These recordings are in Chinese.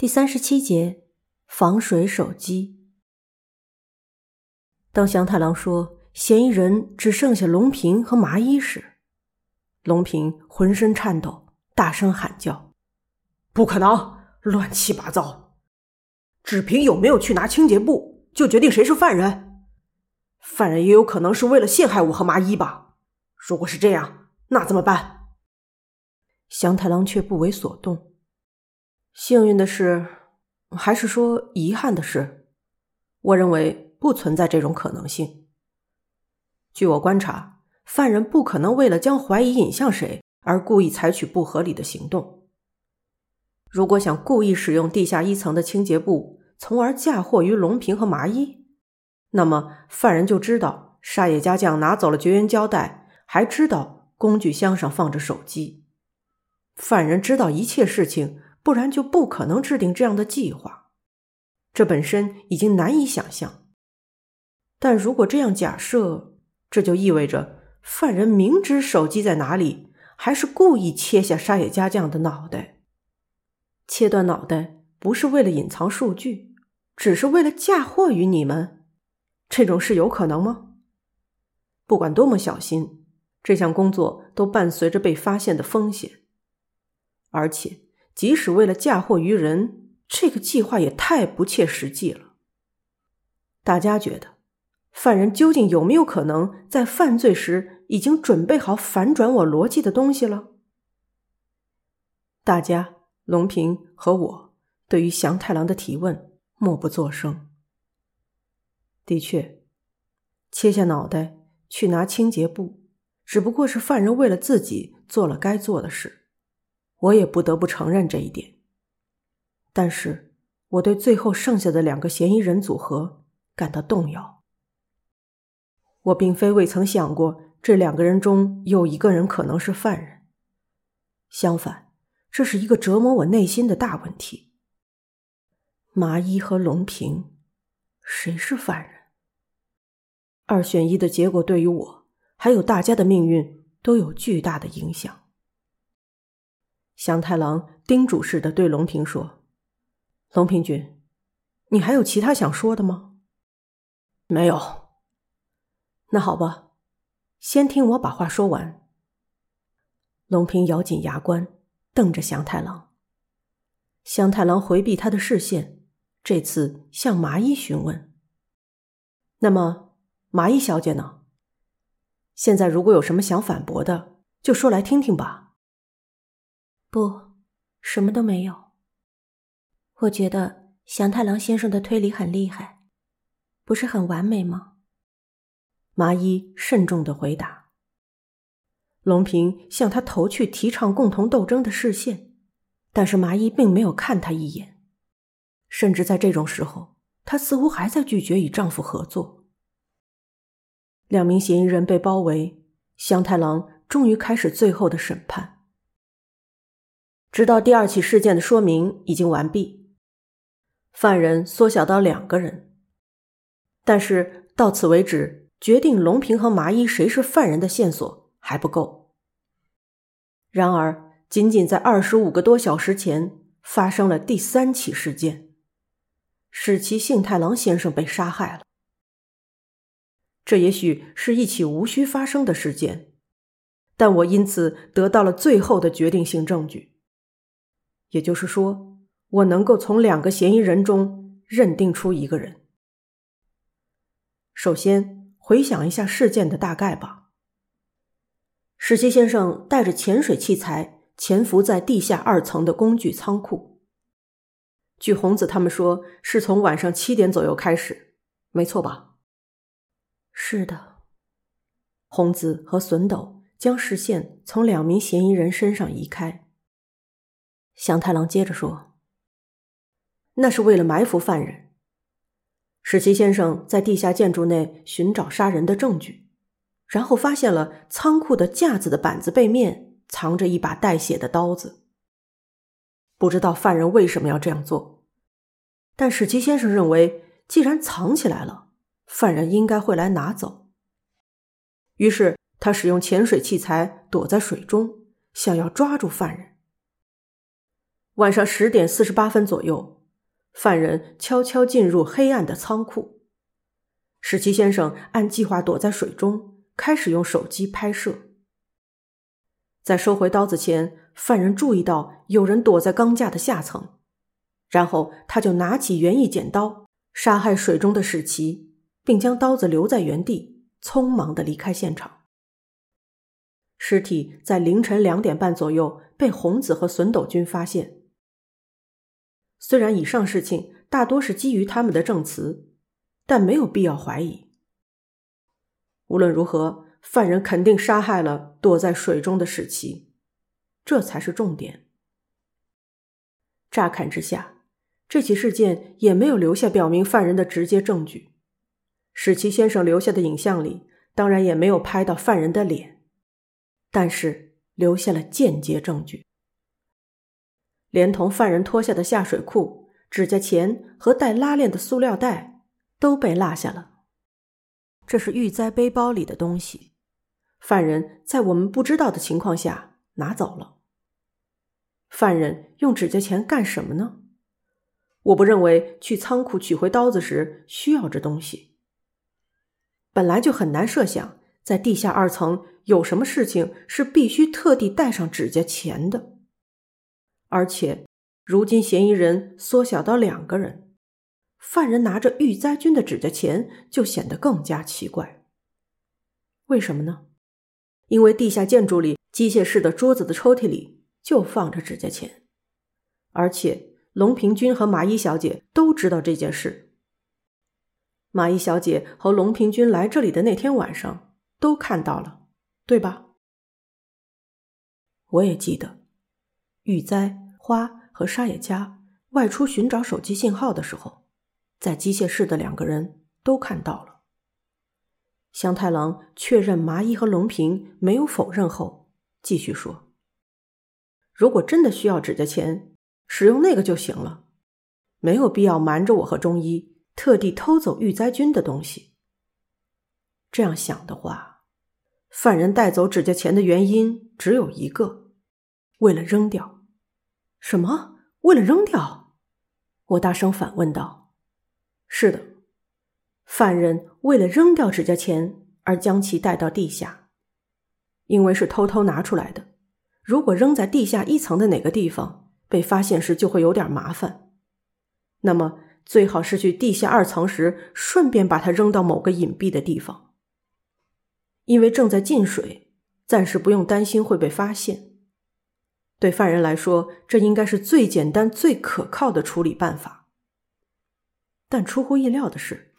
第三十七节防水手机。当祥太郎说嫌疑人只剩下龙平和麻衣时，龙平浑身颤抖，大声喊叫：“不可能！乱七八糟！只凭有没有去拿清洁布就决定谁是犯人？犯人也有可能是为了陷害我和麻衣吧？如果是这样，那怎么办？”祥太郎却不为所动。幸运的是，还是说遗憾的是，我认为不存在这种可能性。据我观察，犯人不可能为了将怀疑引向谁而故意采取不合理的行动。如果想故意使用地下一层的清洁布，从而嫁祸于龙平和麻衣，那么犯人就知道沙野家将拿走了绝缘胶带，还知道工具箱上放着手机。犯人知道一切事情。不然就不可能制定这样的计划，这本身已经难以想象。但如果这样假设，这就意味着犯人明知手机在哪里，还是故意切下沙野家将的脑袋。切断脑袋不是为了隐藏数据，只是为了嫁祸于你们。这种事有可能吗？不管多么小心，这项工作都伴随着被发现的风险，而且。即使为了嫁祸于人，这个计划也太不切实际了。大家觉得，犯人究竟有没有可能在犯罪时已经准备好反转我逻辑的东西了？大家，龙平和我，对于祥太郎的提问默不作声。的确，切下脑袋去拿清洁布，只不过是犯人为了自己做了该做的事。我也不得不承认这一点，但是我对最后剩下的两个嫌疑人组合感到动摇。我并非未曾想过这两个人中有一个人可能是犯人，相反，这是一个折磨我内心的大问题。麻衣和龙平，谁是犯人？二选一的结果对于我还有大家的命运都有巨大的影响。祥太郎叮嘱似的对龙平说：“龙平君，你还有其他想说的吗？”“没有。”“那好吧，先听我把话说完。”龙平咬紧牙关，瞪着祥太郎。祥太郎回避他的视线，这次向麻衣询问：“那么，麻衣小姐呢？现在如果有什么想反驳的，就说来听听吧。”不，什么都没有。我觉得祥太郎先生的推理很厉害，不是很完美吗？麻衣慎重的回答。龙平向他投去提倡共同斗争的视线，但是麻衣并没有看他一眼，甚至在这种时候，她似乎还在拒绝与丈夫合作。两名嫌疑人被包围，祥太郎终于开始最后的审判。直到第二起事件的说明已经完毕，犯人缩小到两个人，但是到此为止，决定龙平和麻衣谁是犯人的线索还不够。然而，仅仅在二十五个多小时前，发生了第三起事件，使其幸太郎先生被杀害了。这也许是一起无需发生的事件，但我因此得到了最后的决定性证据。也就是说，我能够从两个嫌疑人中认定出一个人。首先，回想一下事件的大概吧。史西先生带着潜水器材潜伏在地下二层的工具仓库。据红子他们说，是从晚上七点左右开始，没错吧？是的。红子和笋斗将视线从两名嫌疑人身上移开。祥太郎接着说：“那是为了埋伏犯人。史奇先生在地下建筑内寻找杀人的证据，然后发现了仓库的架子的板子背面藏着一把带血的刀子。不知道犯人为什么要这样做，但史奇先生认为，既然藏起来了，犯人应该会来拿走。于是他使用潜水器材躲在水中，想要抓住犯人。”晚上十点四十八分左右，犯人悄悄进入黑暗的仓库。史奇先生按计划躲在水中，开始用手机拍摄。在收回刀子前，犯人注意到有人躲在钢架的下层，然后他就拿起园艺剪刀杀害水中的史奇，并将刀子留在原地，匆忙的离开现场。尸体在凌晨两点半左右被红子和笋斗君发现。虽然以上事情大多是基于他们的证词，但没有必要怀疑。无论如何。犯人肯定杀害了躲在水中的史奇，这才是重点。乍看之下，这起事件也没有留下表明犯人的直接证据。史奇先生留下的影像里，当然也没有拍到犯人的脸，但是留下了间接证据，连同犯人脱下的下水裤、指甲钳和带拉链的塑料袋都被落下了。这是玉灾背包里的东西。犯人在我们不知道的情况下拿走了。犯人用指甲钳干什么呢？我不认为去仓库取回刀子时需要这东西。本来就很难设想，在地下二层有什么事情是必须特地带上指甲钳的。而且，如今嫌疑人缩小到两个人，犯人拿着玉灾君的指甲钳就显得更加奇怪。为什么呢？因为地下建筑里机械室的桌子的抽屉里就放着指甲钳，而且龙平君和麻衣小姐都知道这件事。麻衣小姐和龙平君来这里的那天晚上都看到了，对吧？我也记得，玉哉、花和沙野家外出寻找手机信号的时候，在机械室的两个人都看到了。香太郎确认麻衣和龙平没有否认后，继续说：“如果真的需要指甲钳，使用那个就行了，没有必要瞒着我和中医，特地偷走玉灾君的东西。这样想的话，犯人带走指甲钳的原因只有一个：为了扔掉。什么？为了扔掉？”我大声反问道：“是的。”犯人为了扔掉指甲钳而将其带到地下，因为是偷偷拿出来的。如果扔在地下一层的哪个地方，被发现时就会有点麻烦。那么最好是去地下二层时顺便把它扔到某个隐蔽的地方，因为正在进水，暂时不用担心会被发现。对犯人来说，这应该是最简单、最可靠的处理办法。但出乎意料的是。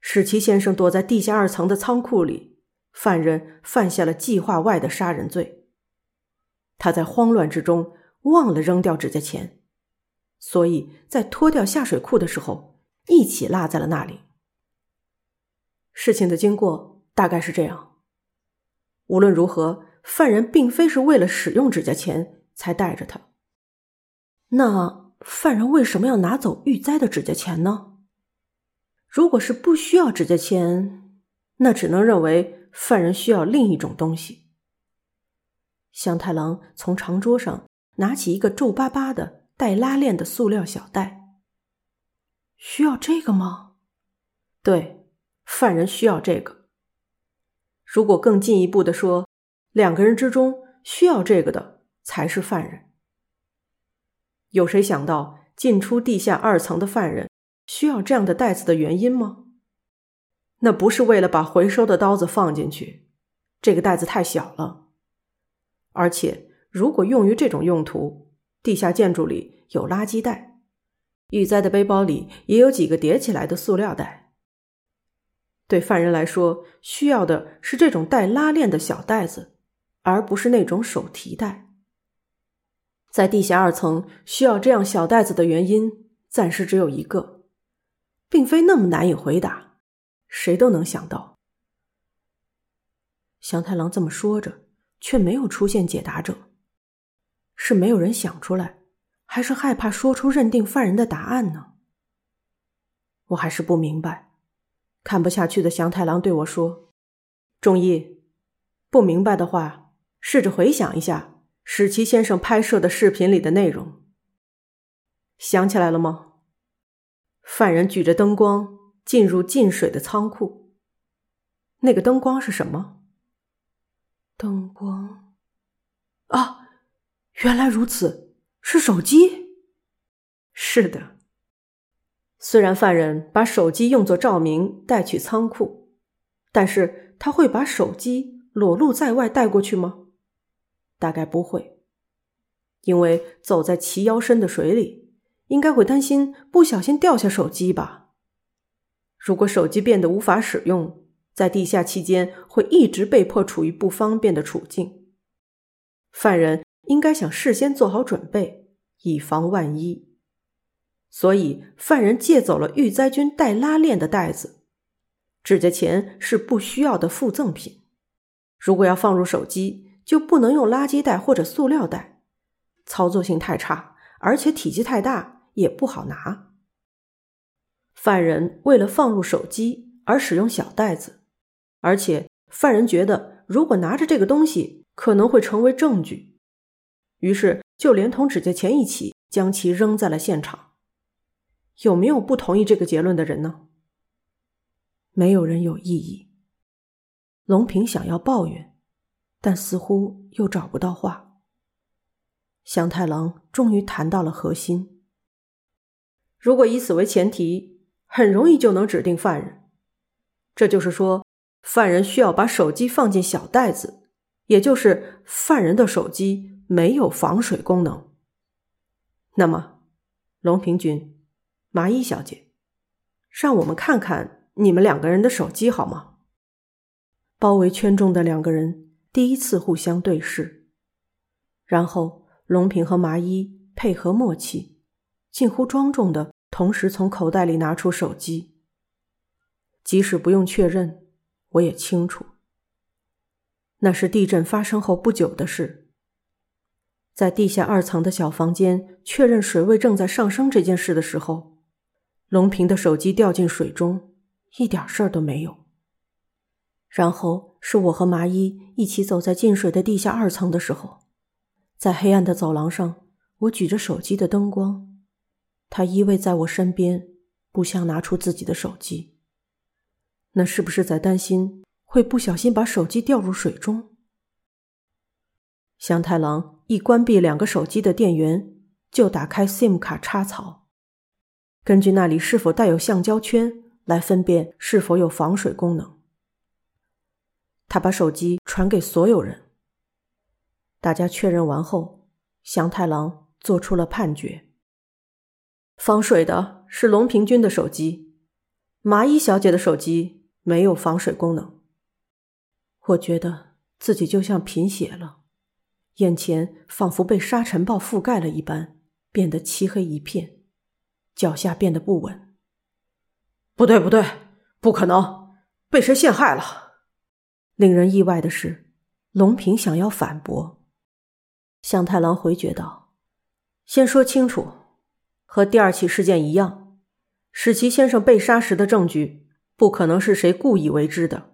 史奇先生躲在地下二层的仓库里，犯人犯下了计划外的杀人罪。他在慌乱之中忘了扔掉指甲钳，所以在脱掉下水裤的时候一起落在了那里。事情的经过大概是这样：无论如何，犯人并非是为了使用指甲钳才带着他。那犯人为什么要拿走玉哉的指甲钳呢？如果是不需要指甲钳，那只能认为犯人需要另一种东西。香太郎从长桌上拿起一个皱巴巴的带拉链的塑料小袋。需要这个吗？对，犯人需要这个。如果更进一步的说，两个人之中需要这个的才是犯人。有谁想到进出地下二层的犯人？需要这样的袋子的原因吗？那不是为了把回收的刀子放进去，这个袋子太小了。而且，如果用于这种用途，地下建筑里有垃圾袋，玉哉的背包里也有几个叠起来的塑料袋。对犯人来说，需要的是这种带拉链的小袋子，而不是那种手提袋。在地下二层需要这样小袋子的原因，暂时只有一个。并非那么难以回答，谁都能想到。祥太郎这么说着，却没有出现解答者，是没有人想出来，还是害怕说出认定犯人的答案呢？我还是不明白。看不下去的祥太郎对我说：“仲义，不明白的话，试着回想一下史奇先生拍摄的视频里的内容。想起来了吗？犯人举着灯光进入进水的仓库。那个灯光是什么？灯光啊，原来如此，是手机。是的。虽然犯人把手机用作照明带去仓库，但是他会把手机裸露在外带过去吗？大概不会，因为走在齐腰深的水里，应该会担心不小心掉下手机吧。如果手机变得无法使用，在地下期间会一直被迫处于不方便的处境。犯人应该想事先做好准备，以防万一。所以，犯人借走了玉灾君带拉链的袋子，指甲钳是不需要的附赠品。如果要放入手机，就不能用垃圾袋或者塑料袋，操作性太差，而且体积太大，也不好拿。犯人为了放入手机而使用小袋子，而且犯人觉得如果拿着这个东西可能会成为证据，于是就连同指甲钳一起将其扔在了现场。有没有不同意这个结论的人呢？没有人有异议。龙平想要抱怨，但似乎又找不到话。祥太郎终于谈到了核心。如果以此为前提，很容易就能指定犯人。这就是说，犯人需要把手机放进小袋子，也就是犯人的手机没有防水功能。那么，龙平君。麻衣小姐，让我们看看你们两个人的手机好吗？包围圈中的两个人第一次互相对视，然后龙平和麻衣配合默契，近乎庄重的同时从口袋里拿出手机。即使不用确认，我也清楚，那是地震发生后不久的事。在地下二层的小房间确认水位正在上升这件事的时候。龙平的手机掉进水中，一点事儿都没有。然后是我和麻衣一起走在进水的地下二层的时候，在黑暗的走廊上，我举着手机的灯光，他依偎在我身边，不想拿出自己的手机。那是不是在担心会不小心把手机掉入水中？香太郎一关闭两个手机的电源，就打开 SIM 卡插槽。根据那里是否带有橡胶圈来分辨是否有防水功能。他把手机传给所有人。大家确认完后，祥太郎做出了判决：防水的是龙平君的手机，麻衣小姐的手机没有防水功能。我觉得自己就像贫血了，眼前仿佛被沙尘暴覆盖了一般，变得漆黑一片。脚下变得不稳。不对，不对，不可能，被谁陷害了？令人意外的是，龙平想要反驳，向太郎回绝道：“先说清楚，和第二起事件一样，史奇先生被杀时的证据不可能是谁故意为之的。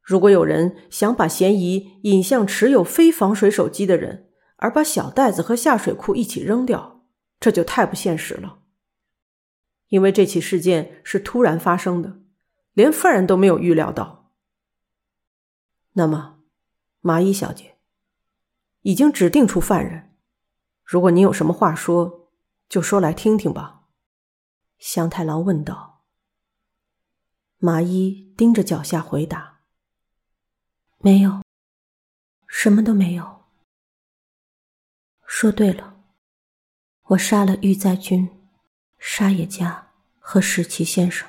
如果有人想把嫌疑引向持有非防水手机的人，而把小袋子和下水库一起扔掉。”这就太不现实了，因为这起事件是突然发生的，连犯人都没有预料到。那么，麻衣小姐已经指定出犯人，如果你有什么话说，就说来听听吧。”香太郎问道。麻衣盯着脚下回答：“没有，什么都没有。说对了。”我杀了玉在君、沙野家和石崎先生。